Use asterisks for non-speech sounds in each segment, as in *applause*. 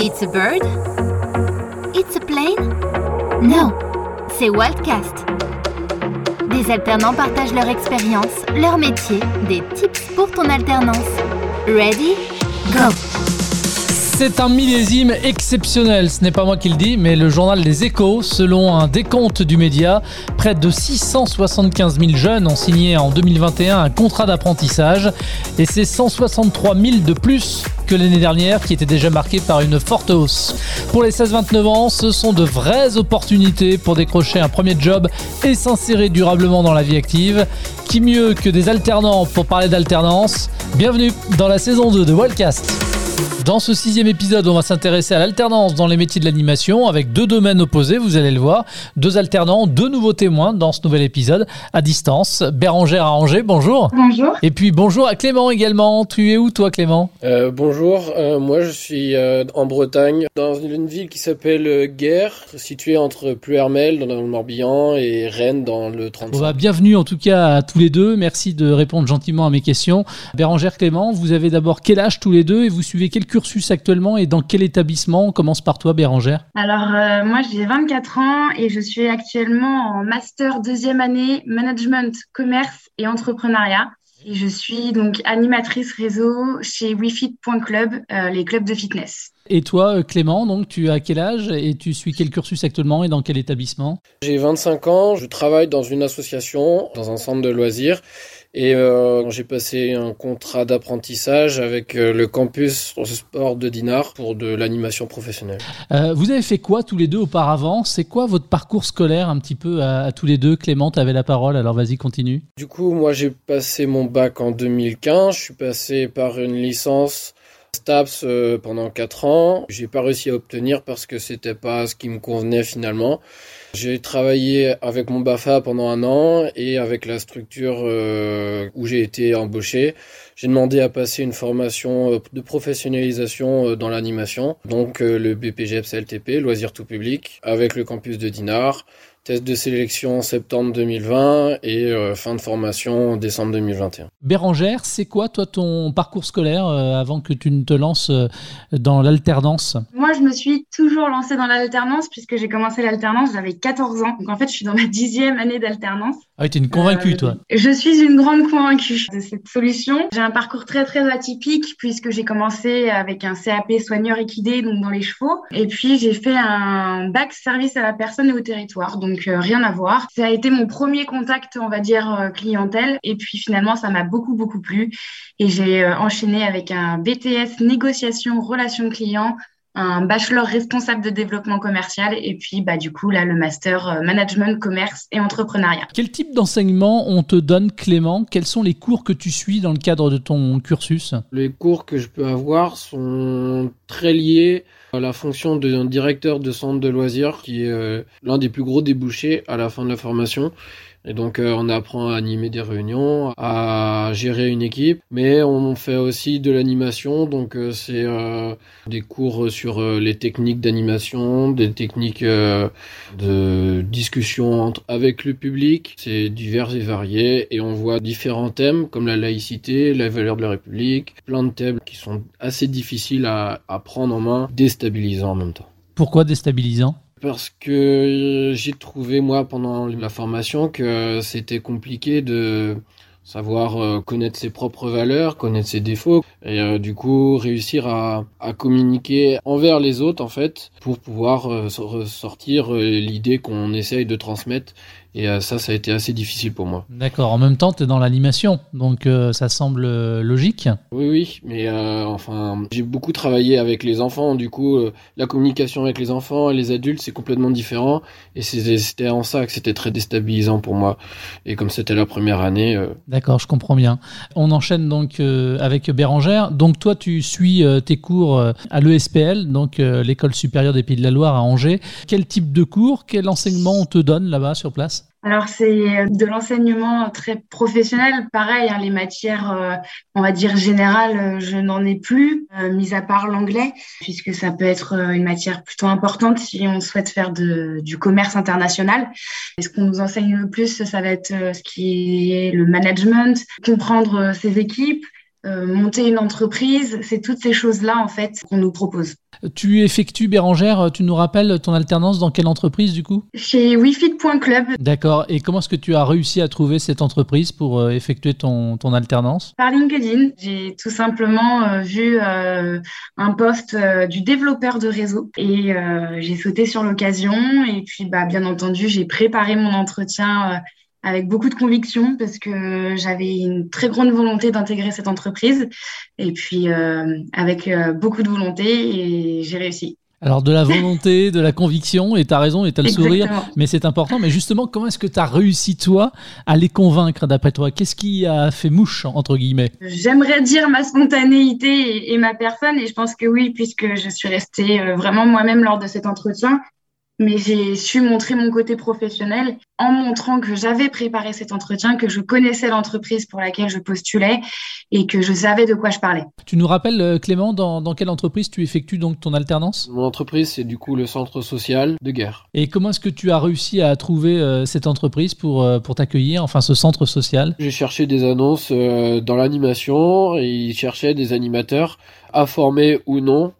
It's a bird? It's a plane? No, c'est Wildcast. Des alternants partagent leur expérience, leur métier, des tips pour ton alternance. Ready? Go! C'est un millésime exceptionnel, ce n'est pas moi qui le dis, mais le journal Les Échos, selon un décompte du média, près de 675 000 jeunes ont signé en 2021 un contrat d'apprentissage et c'est 163 000 de plus que l'année dernière qui était déjà marquée par une forte hausse. Pour les 16-29 ans, ce sont de vraies opportunités pour décrocher un premier job et s'insérer durablement dans la vie active. Qui mieux que des alternants pour parler d'alternance? Bienvenue dans la saison 2 de Wildcast. Dans ce sixième épisode, on va s'intéresser à l'alternance dans les métiers de l'animation avec deux domaines opposés, vous allez le voir. Deux alternants, deux nouveaux témoins dans ce nouvel épisode à distance. Bérangère à Angers, bonjour. Bonjour. Et puis bonjour à Clément également. Tu es où toi Clément? Euh, Bonjour, euh, moi je suis euh, en Bretagne, dans une ville qui s'appelle Guerre, située entre Pluermel dans le Morbihan et Rennes dans le 35. Bon bah, bienvenue en tout cas à tous les deux. Merci de répondre gentiment à mes questions. Bérangère, Clément, vous avez d'abord quel âge tous les deux? Et vous suivez quel cursus actuellement et dans quel établissement On commence par toi Bérangère. Alors euh, moi j'ai 24 ans et je suis actuellement en master deuxième année management, commerce et entrepreneuriat. Et je suis donc animatrice réseau chez WeFit.club, euh, les clubs de fitness. Et toi, euh, Clément, donc tu as quel âge et tu suis quel cursus actuellement et dans quel établissement? J'ai 25 ans, je travaille dans une association, dans un centre de loisirs. Et euh, j'ai passé un contrat d'apprentissage avec euh, le campus sport de Dinard pour de l'animation professionnelle. Euh, vous avez fait quoi tous les deux auparavant? C'est quoi votre parcours scolaire un petit peu à, à tous les deux? Clément, tu avais la parole, alors vas-y, continue. Du coup, moi j'ai passé mon bac en 2015, je suis passé par une licence STAPS pendant 4 ans. J'ai pas réussi à obtenir parce que c'était pas ce qui me convenait finalement. J'ai travaillé avec mon BAFA pendant un an et avec la structure euh, où j'ai été embauché. J'ai demandé à passer une formation euh, de professionnalisation euh, dans l'animation, donc le BPGEPS-LTP, loisirs tout public, avec le campus de Dinard. Test de sélection en septembre 2020 et euh, fin de formation en décembre 2021. Bérangère, c'est quoi toi ton parcours scolaire euh, avant que tu ne te lances euh, dans l'alternance? Moi je me suis toujours lancée dans l'alternance puisque j'ai commencé l'alternance, j'avais 14 ans. Donc en fait je suis dans ma dixième année d'alternance. Ah t'es une convaincue Euh, toi. Je suis une grande convaincue de cette solution. J'ai un parcours très très atypique puisque j'ai commencé avec un CAP soigneur équidé donc dans les chevaux et puis j'ai fait un bac service à la personne et au territoire donc euh, rien à voir. Ça a été mon premier contact on va dire euh, clientèle et puis finalement ça m'a beaucoup beaucoup plu et j'ai enchaîné avec un BTS négociation relations clients un bachelor responsable de développement commercial et puis bah du coup là le master euh, management commerce et entrepreneuriat. Quel type d'enseignement on te donne Clément? Quels sont les cours que tu suis dans le cadre de ton cursus? Les cours que je peux avoir sont très liés à la fonction d'un directeur de centre de loisirs qui est euh, l'un des plus gros débouchés à la fin de la formation. Et donc euh, on apprend à animer des réunions, à gérer une équipe, mais on fait aussi de l'animation, donc euh, c'est euh, des cours sur les techniques d'animation, des techniques de discussion entre, avec le public, c'est divers et varié, et on voit différents thèmes comme la laïcité, la valeur de la République, plein de thèmes qui sont assez difficiles à, à prendre en main, déstabilisants en même temps. Pourquoi déstabilisant Parce que j'ai trouvé, moi, pendant la formation, que c'était compliqué de savoir euh, connaître ses propres valeurs, connaître ses défauts, et euh, du coup réussir à, communiquer envers les autres, en fait, pour pouvoir ressortir euh, l'idée qu'on essaye de transmettre. Et euh, ça, ça a été assez difficile pour moi. D'accord, en même temps tu es dans l'animation, donc euh, ça semble euh, logique. Oui, oui, mais euh, enfin, j'ai beaucoup travaillé avec les enfants. Du coup, la communication avec les enfants et les adultes, c'est complètement différent. Et c'était en ça que c'était très déstabilisant pour moi. Et comme c'était la première année, D'accord, je comprends bien. On enchaîne donc avec Bérangère. Donc toi, tu suis tes cours à l'ESPL, donc l'école supérieure des Pays de la Loire à Angers. Quel type de cours, quel enseignement on te donne là-bas sur place? Alors c'est de l'enseignement très professionnel, pareil, hein, les matières, euh, on va dire générales, euh, je n'en ai plus, euh, mis à part l'anglais, puisque ça peut être euh, une matière plutôt importante si on souhaite faire de, du commerce international. Et ce qu'on nous enseigne le plus, ça va être euh, ce qui est le management, comprendre euh, ses équipes, euh, monter une entreprise, c'est toutes ces choses-là en fait qu'on nous propose. Tu effectues, Bérangère, tu nous rappelles ton alternance dans quelle entreprise du coup? Chez wifit.club. D'accord. Et comment est-ce que tu as réussi à trouver cette entreprise pour euh, effectuer ton, ton alternance? Par LinkedIn. J'ai tout simplement euh, vu un poste du développeur de réseau et j'ai sauté sur l'occasion. Et puis, bah, bien entendu, j'ai préparé mon entretien avec beaucoup de conviction parce que j'avais une très grande volonté d'intégrer cette entreprise. Et puis euh, avec euh, beaucoup de volonté et j'ai réussi. Alors de la volonté, *laughs* de la conviction, et tu as raison, et tu as le sourire, mais c'est important. Mais justement, comment est-ce que tu as réussi, toi, à les convaincre, d'après toi? Qu'est-ce qui a fait mouche, entre guillemets? J'aimerais dire ma spontanéité et, ma personne, et je pense que oui, puisque je suis restée euh, vraiment moi-même lors de cet entretien. Mais j'ai su montrer mon côté professionnel en montrant que j'avais préparé cet entretien, que je connaissais l'entreprise pour laquelle je postulais et que je savais de quoi je parlais. Tu nous rappelles, euh, Clément, dans, dans quelle entreprise tu effectues donc ton alternance? Mon entreprise, c'est du coup le centre social de guerre. Et comment est-ce que tu as réussi à trouver euh, cette entreprise pour, euh, pour t'accueillir, enfin ce centre social? J'ai cherché des annonces dans l'animation et ils cherchaient des animateurs à former ou non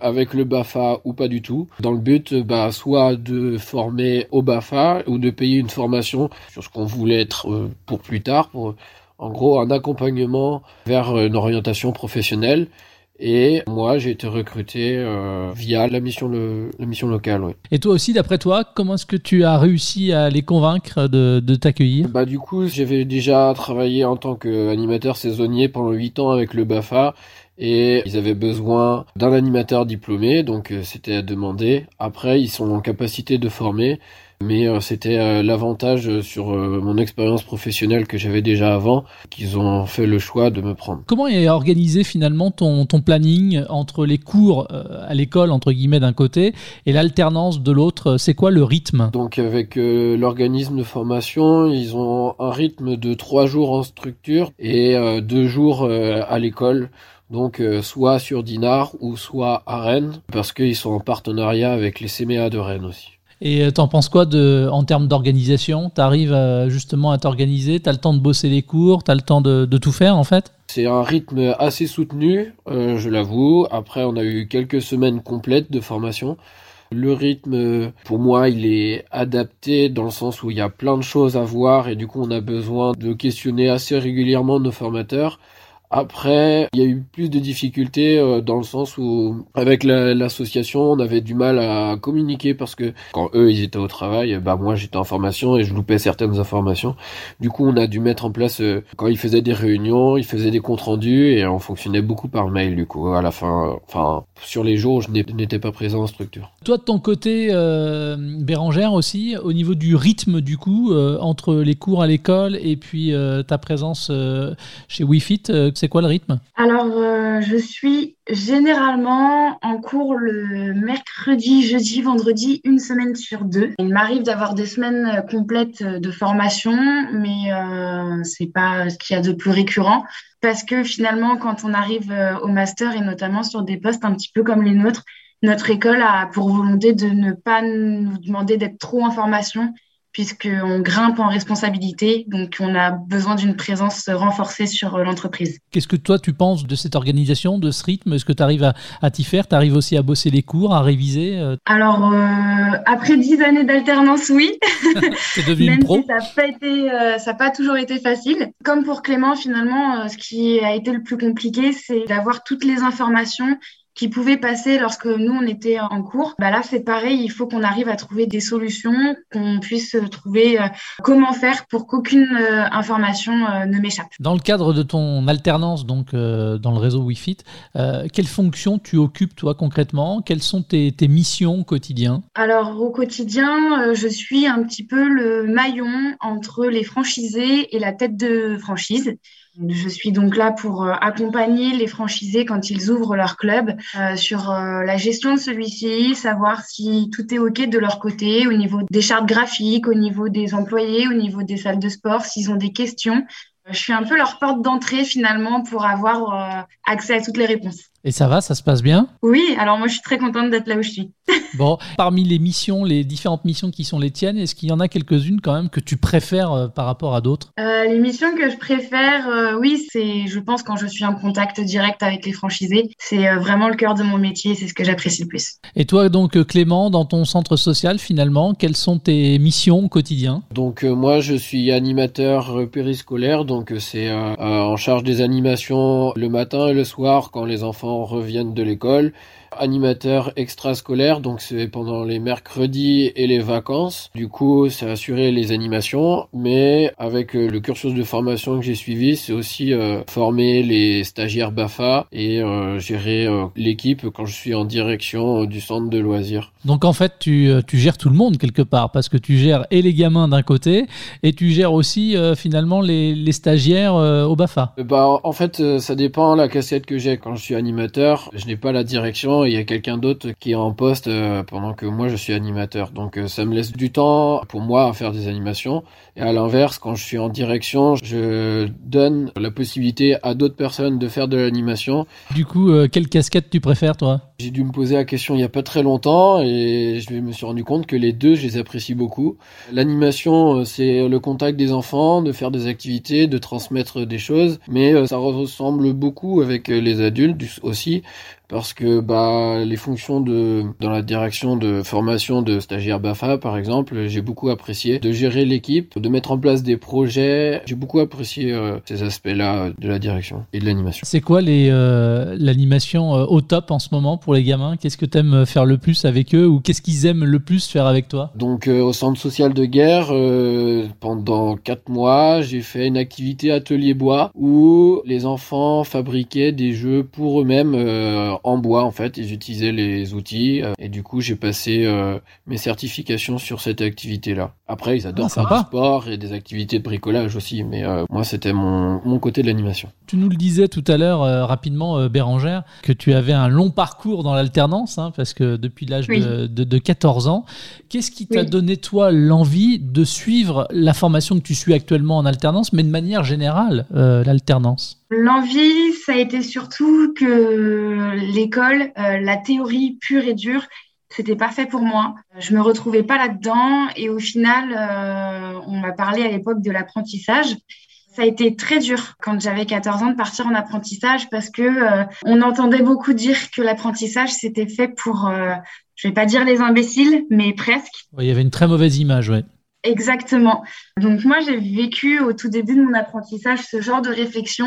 avec le BAFA ou pas du tout, dans le but bah, soit de former au BAFA ou de payer une formation sur ce qu'on voulait être euh, pour plus tard, pour en gros un accompagnement vers une orientation professionnelle. Et moi, j'ai été recruté euh, via la mission, la mission locale. Et toi aussi, d'après toi, comment est-ce que tu as réussi à les convaincre de, de t'accueillir? Bah du coup, j'avais déjà travaillé en tant qu'animateur saisonnier pendant 8 ans avec le BAFA et ils avaient besoin d'un animateur diplômé, donc euh, c'était à demander. Après, ils sont en capacité de former, mais euh, c'était euh, l'avantage sur mon expérience professionnelle que j'avais déjà avant qu'ils ont fait le choix de me prendre. Comment est organisé finalement ton, ton planning entre les cours à l'école, entre guillemets, d'un côté, et l'alternance de l'autre? C'est quoi le rythme? Donc avec l'organisme de formation, ils ont un rythme de trois jours en structure et deux jours à l'école donc euh, soit sur Dinard ou soit à Rennes, parce qu'ils sont en partenariat avec les CMA de Rennes aussi. Et euh, t'en penses quoi en termes d'organisation? Tu arrives euh, justement à t'organiser? Tu as le temps de bosser les cours? Tu as le temps de, tout faire en fait? C'est un rythme assez soutenu, je l'avoue. Après, on a eu quelques semaines complètes de formation. Le rythme, pour moi, il est adapté dans le sens où il y a plein de choses à voir et du coup, on a besoin de questionner assez régulièrement nos formateurs. Après, il y a eu plus de difficultés euh, dans le sens où, avec l'association, on avait du mal à communiquer parce que quand eux ils étaient au travail, bah moi j'étais en formation et je loupais certaines informations. Du coup, on a dû mettre en place euh, quand ils faisaient des réunions, ils faisaient des comptes rendus et on fonctionnait beaucoup par mail. Du coup, à la fin, enfin sur les jours, où je n'étais pas présent en structure. Toi, de ton côté, euh, Bérangère aussi, au niveau du rythme du coup entre les cours à l'école et puis ta présence chez WeFit c'est quoi le rythme? Alors, euh, je suis généralement en cours le mercredi, jeudi, vendredi, une semaine sur deux. Il m'arrive d'avoir des semaines complètes de formation, mais euh, c'est pas ce qu'il y a de plus récurrent. Parce que finalement, quand on arrive euh, au master et notamment sur des postes un petit peu comme les nôtres, notre école a pour volonté de ne pas nous demander d'être trop en formation puisqu'on grimpe en responsabilité, donc on a besoin d'une présence renforcée sur euh, l'entreprise. Qu'est-ce que toi tu penses de cette organisation, de ce rythme? Est-ce que tu arrives à, t'y faire? Tu arrives aussi à bosser les cours, à réviser euh? Alors, euh, après dix années d'alternance, oui. *laughs* C'est devenu Même pro. Si ça n'a pas, toujours été facile. Comme pour Clément, finalement, ce qui a été le plus compliqué, c'est d'avoir toutes les informations qui pouvaient passer lorsque nous, on était en cours. Bah là, c'est pareil, il faut qu'on arrive à trouver des solutions, qu'on puisse trouver euh, comment faire pour qu'aucune euh, information euh, ne m'échappe. Dans le cadre de ton alternance donc dans le réseau WeFit, quelles fonctions tu occupes toi concrètement? Quelles sont tes, tes missions au quotidien? Alors au quotidien, je suis un petit peu le maillon entre les franchisés et la tête de franchise. Je suis donc là pour euh, accompagner les franchisés quand ils ouvrent leur club euh, sur euh, la gestion de celui-ci, savoir si tout est OK de leur côté au niveau des chartes graphiques, au niveau des employés, au niveau des salles de sport, s'ils ont des questions. Je suis un peu leur porte d'entrée finalement pour avoir accès à toutes les réponses. Et ça va, ça se passe bien? Oui, alors moi je suis très contente d'être là où je suis. *laughs* bon, parmi les missions, les différentes missions qui sont les tiennes, est-ce qu'il y en a quelques-unes quand même que tu préfères euh, par rapport à d'autres? Euh, Les missions que je préfère, euh, oui, c'est, je pense, quand je suis en contact direct avec les franchisés, c'est vraiment le cœur de mon métier, c'est ce que j'apprécie le plus. Et toi, donc Clément, dans ton centre social, finalement, quelles sont tes missions au quotidien? Donc moi, je suis animateur périscolaire, donc c'est en charge des animations le matin et le soir quand les enfants reviennent de l'école animateur extrascolaire, donc c'est pendant les mercredis et les vacances. Du coup, c'est assurer les animations, mais avec euh, le cursus de formation que j'ai suivi, c'est aussi euh, former les stagiaires BAFA et euh, gérer l'équipe quand je suis en direction du centre de loisirs. Donc en fait, tu, tu, gères tout le monde quelque part, parce que tu gères et les gamins d'un côté, et tu gères aussi finalement les, les stagiaires au BAFA. Bah en fait, ça dépend la cassette que j'ai. Quand je suis animateur, je n'ai pas la direction il y a quelqu'un d'autre qui est en poste euh, pendant que moi je suis animateur. Donc euh, ça me laisse du temps pour moi à faire des animations. Et à l'inverse, quand je suis en direction, je donne la possibilité à d'autres personnes de faire de l'animation. Du coup, euh, quelle casquette tu préfères toi? J'ai dû me poser la question il y a pas très longtemps et je me suis rendu compte que les deux, je les apprécie beaucoup. L'animation, c'est le contact des enfants, de faire des activités, de transmettre des choses, mais ça ressemble beaucoup avec les adultes aussi parce que bah les fonctions de dans la direction de formation de stagiaires Bafa par exemple, j'ai beaucoup apprécié de gérer l'équipe, de mettre en place des projets. J'ai beaucoup apprécié euh, ces aspects-là de la direction et de l'animation. C'est quoi les euh, l'animation euh, au top en ce moment pour les gamins? Qu'est-ce que tu aimes faire le plus avec eux ou qu'est-ce qu'ils aiment le plus faire avec toi? Donc au centre social de guerre pendant quatre mois, j'ai fait une activité atelier bois où les enfants fabriquaient des jeux pour eux-mêmes en bois en fait. Ils utilisaient les outils euh, et du coup j'ai passé euh, mes certifications sur cette activité-là. Après ils adorent ah, faire du sport et des activités de bricolage aussi, mais euh, moi c'était mon, mon côté de l'animation. Tu nous le disais tout à l'heure rapidement Bérangère que tu avais un long parcours dans l'alternance hein, parce que depuis l'âge de, de, 14 ans, qu'est-ce qui t'a donné toi l'envie de suivre la formation que tu suis actuellement en alternance, mais de manière générale l'alternance? L'envie, ça a été surtout que l'école, euh, la théorie pure et dure, c'était pas fait pour moi. Je me retrouvais pas là-dedans et au final, euh, on m'a parlé à l'époque de l'apprentissage. Ça a été très dur quand j'avais 14 ans de partir en apprentissage parce que euh, on entendait beaucoup dire que l'apprentissage c'était fait pour, je vais pas dire les imbéciles, mais presque. il y avait une très mauvaise image, ouais. Exactement. Donc moi, j'ai vécu au tout début de mon apprentissage ce genre de réflexion.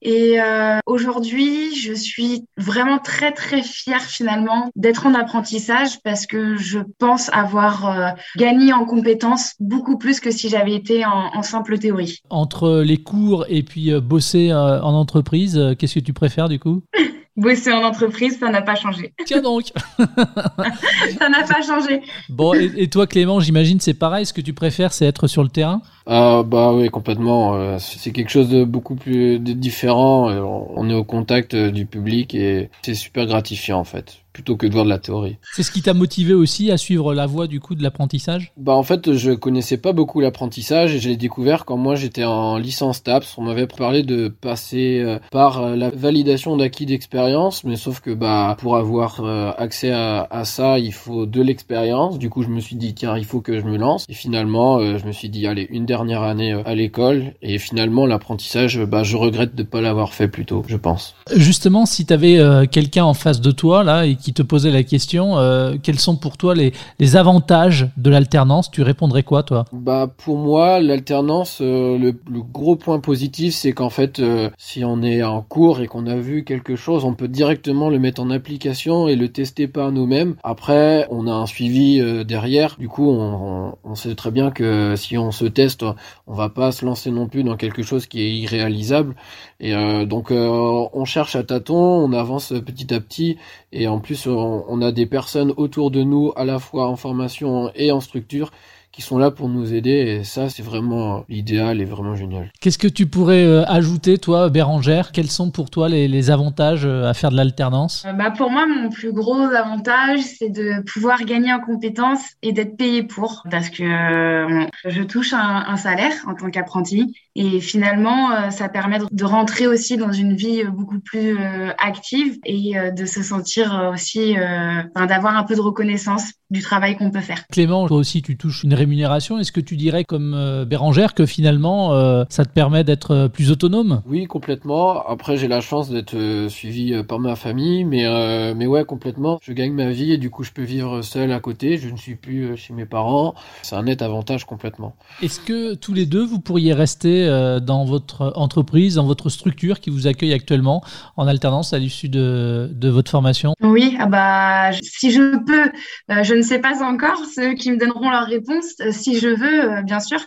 Et euh, aujourd'hui, je suis vraiment très très fière finalement d'être en apprentissage parce que je pense avoir euh, gagné en compétences beaucoup plus que si j'avais été en, en, simple théorie. Entre les cours et puis euh, bosser en entreprise, qu'est-ce que tu préfères du coup? *laughs* Bosser en entreprise, ça n'a pas changé. Tiens donc *laughs* Ça n'a pas changé. Bon, et, toi Clément, j'imagine c'est pareil, ce que tu préfères c'est être sur le terrain? Ah bah oui, complètement. Euh, c'est quelque chose de beaucoup plus différent. Euh, on est au contact euh, du public et c'est super gratifiant en fait plutôt que de voir de la théorie. C'est ce qui t'a motivé aussi à suivre la voie du coup de l'apprentissage? Bah en fait, je connaissais pas beaucoup l'apprentissage et je l'ai découvert quand moi j'étais en licence TAPS. On m'avait parlé de passer euh, par euh, la validation d'acquis d'expérience, mais sauf que bah pour avoir euh, accès à, à, ça, il faut de l'expérience. Du coup, je me suis dit tiens, il faut que je me lance. Et finalement, je me suis dit allez, une dernière année à l'école et finalement l'apprentissage, bah je regrette de pas l'avoir fait plus tôt, je pense. Justement, si tu avais quelqu'un en face de toi là et qui te posait la question, euh, quels sont pour toi les, les avantages de l'alternance? Tu répondrais quoi, toi? Bah pour moi, l'alternance, euh, le, gros point positif, c'est qu'en fait, euh, si on est en cours et qu'on a vu quelque chose, on peut directement le mettre en application et le tester par nous-mêmes. Après, on a un suivi derrière. Du coup, on, on, sait très bien que si on se teste, on va pas se lancer non plus dans quelque chose qui est irréalisable. Et donc, on cherche à tâtons, on avance petit à petit, et en on, a des personnes autour de nous, à la fois en formation et en structure, qui sont là pour nous aider. Et ça, c'est vraiment l'idéal et vraiment génial. Qu'est-ce que tu pourrais euh, ajouter, toi, Bérangère? Quels sont pour toi les, les avantages euh, à faire de l'alternance? Euh, bah, Pour moi, mon plus gros avantage, c'est de pouvoir gagner en compétences et d'être payé pour. Parce que euh, je touche un, un salaire en tant qu'apprenti. Et finalement, euh, ça permet de rentrer aussi dans une vie euh, beaucoup plus euh, active et euh, de se sentir euh, aussi, euh, enfin, d'avoir un peu de reconnaissance du travail qu'on peut faire. Clément, toi aussi, tu touches une rémunération. Est-ce que tu dirais, comme euh, Bérangère, que finalement, euh, ça te permet d'être euh, plus autonome? Oui, complètement. Après, j'ai la chance d'être euh, suivi euh, par ma famille, mais euh, mais ouais, complètement. Je gagne ma vie et du coup, je peux vivre seul à côté. Je ne suis plus euh, chez mes parents. C'est un net avantage complètement. Est-ce que tous les deux, vous pourriez rester euh, dans votre entreprise, dans votre structure qui vous accueille actuellement en alternance à l'issue de, de votre formation? Oui, ah bah, si je peux, euh, je ne sais pas encore, c'est eux qui me donneront leur réponse. Euh, Si je veux, euh, bien sûr.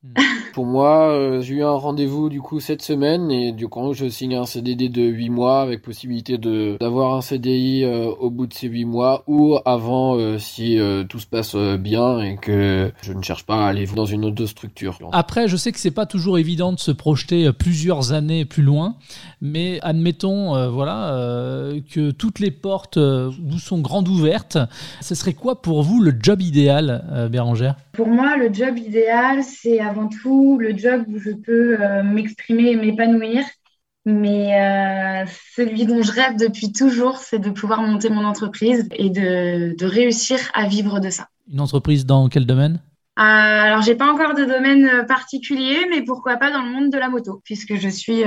Pour moi, euh, j'ai eu un rendez-vous du coup cette semaine et du coup, je signe un CDD de 8 mois avec possibilité de d'avoir un CDI euh, au bout de ces 8 mois ou avant euh, si euh, tout se passe euh, bien et que je ne cherche pas à aller dans une autre structure. Après, je sais que c'est pas toujours évident de se projeter plusieurs années plus loin, mais admettons, euh, voilà, euh, que toutes les portes vous sont grandes ouvertes. Ce serait quoi pour vous le job idéal, euh, Bérangère? Pour moi, le job idéal, c'est avant tout le job où je peux euh, m'exprimer et m'épanouir. Mais euh, celui dont je rêve depuis toujours, c'est de pouvoir monter mon entreprise et de, de réussir à vivre de ça. Une entreprise dans quel domaine? Euh, alors, j'ai pas encore de domaine euh, particulier, mais pourquoi pas dans le monde de la moto, puisque je suis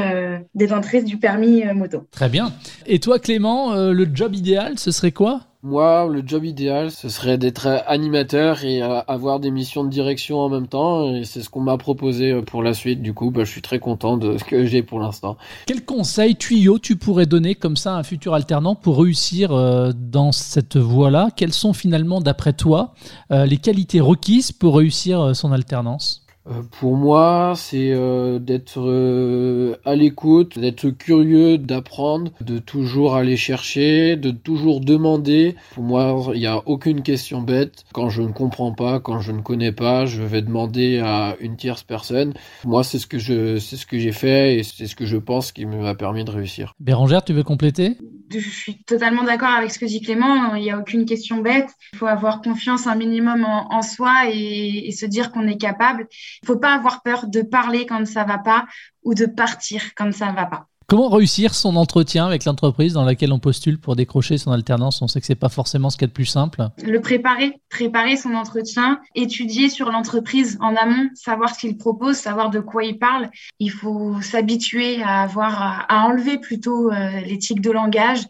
détentrice du permis moto. Très bien. Et toi, Clément, le job idéal, ce serait quoi? Moi, le job idéal, ce serait d'être animateur et euh, avoir des missions de direction en même temps. Et c'est ce qu'on m'a proposé euh, pour la suite. Du coup, bah, je suis très content de *laughs* ce que j'ai pour l'instant. Quel conseil, tuyau tu pourrais donner comme ça à un futur alternant pour réussir euh, dans cette voie-là? Quelles sont finalement, d'après toi, les qualités requises pour réussir son alternance? Euh, pour moi, c'est euh, d'être euh, à l'écoute, d'être curieux, d'apprendre, de toujours aller chercher, de toujours demander. Pour moi, il n'y a aucune question bête. Quand je ne comprends pas, quand je ne connais pas, je vais demander à une tierce personne. Moi, c'est ce que je, c'est ce que j'ai fait et c'est ce que je pense qui m'a permis de réussir. Bérangère, tu veux compléter? Je suis totalement d'accord avec ce que dit Clément. Il n'y a aucune question bête. Il faut avoir confiance un minimum en, soi et, se dire qu'on est capable. Il faut pas avoir peur de parler quand ça va pas ou de partir quand ça va pas. Comment réussir son entretien avec l'entreprise dans laquelle on postule pour décrocher son alternance? On sait que c'est pas forcément ce qu'il y a de plus simple. Le préparer, préparer son entretien, étudier sur l'entreprise en amont, savoir ce qu'il propose, savoir de quoi il parle. Il faut s'habituer à avoir, à, enlever plutôt euh, les tics de langage.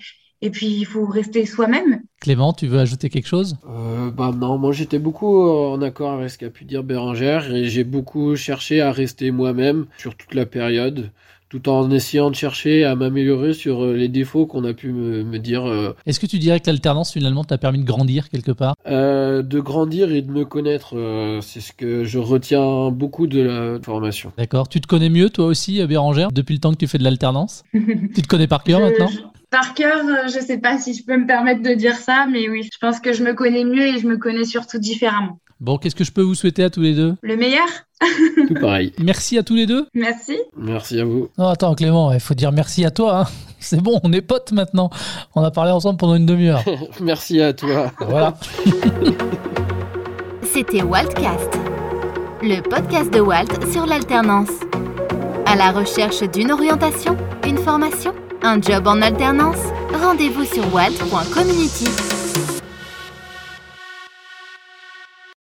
Et puis, il faut rester soi-même. Clément, tu veux ajouter quelque chose? Euh, bah non, moi j'étais beaucoup euh, en accord avec ce qu'a pu dire Bérangère et j'ai beaucoup cherché à rester moi-même sur toute la période, tout en essayant de chercher à m'améliorer sur euh, les défauts qu'on a pu me, me dire, euh, Est-ce que tu dirais que l'alternance finalement t'a permis de grandir quelque part? Euh, de grandir et de me connaître. euh, c'est ce que je retiens beaucoup de la formation. D'accord. Tu te connais mieux toi aussi, Bérangère, depuis le temps que tu fais de l'alternance? *laughs* Tu te connais par cœur Je- maintenant? Je- Par cœur, je sais pas si je peux me permettre de dire ça, mais oui, je pense que je me connais mieux et je me connais surtout différemment. Bon, qu'est-ce que je peux vous souhaiter à tous les deux? Le meilleur? *laughs* Tout pareil. Merci à tous les deux? Merci. Merci à vous. Non, attends, Clément, il faut dire merci à toi. hein. *laughs* C'est bon, on est potes maintenant. On a parlé ensemble pendant une demi-heure. *laughs* Merci à toi. Voilà. C'était Waltcast, le podcast de Walt sur l'alternance. À la recherche d'une orientation, une formation, un job en alternance, rendez-vous sur walt.community.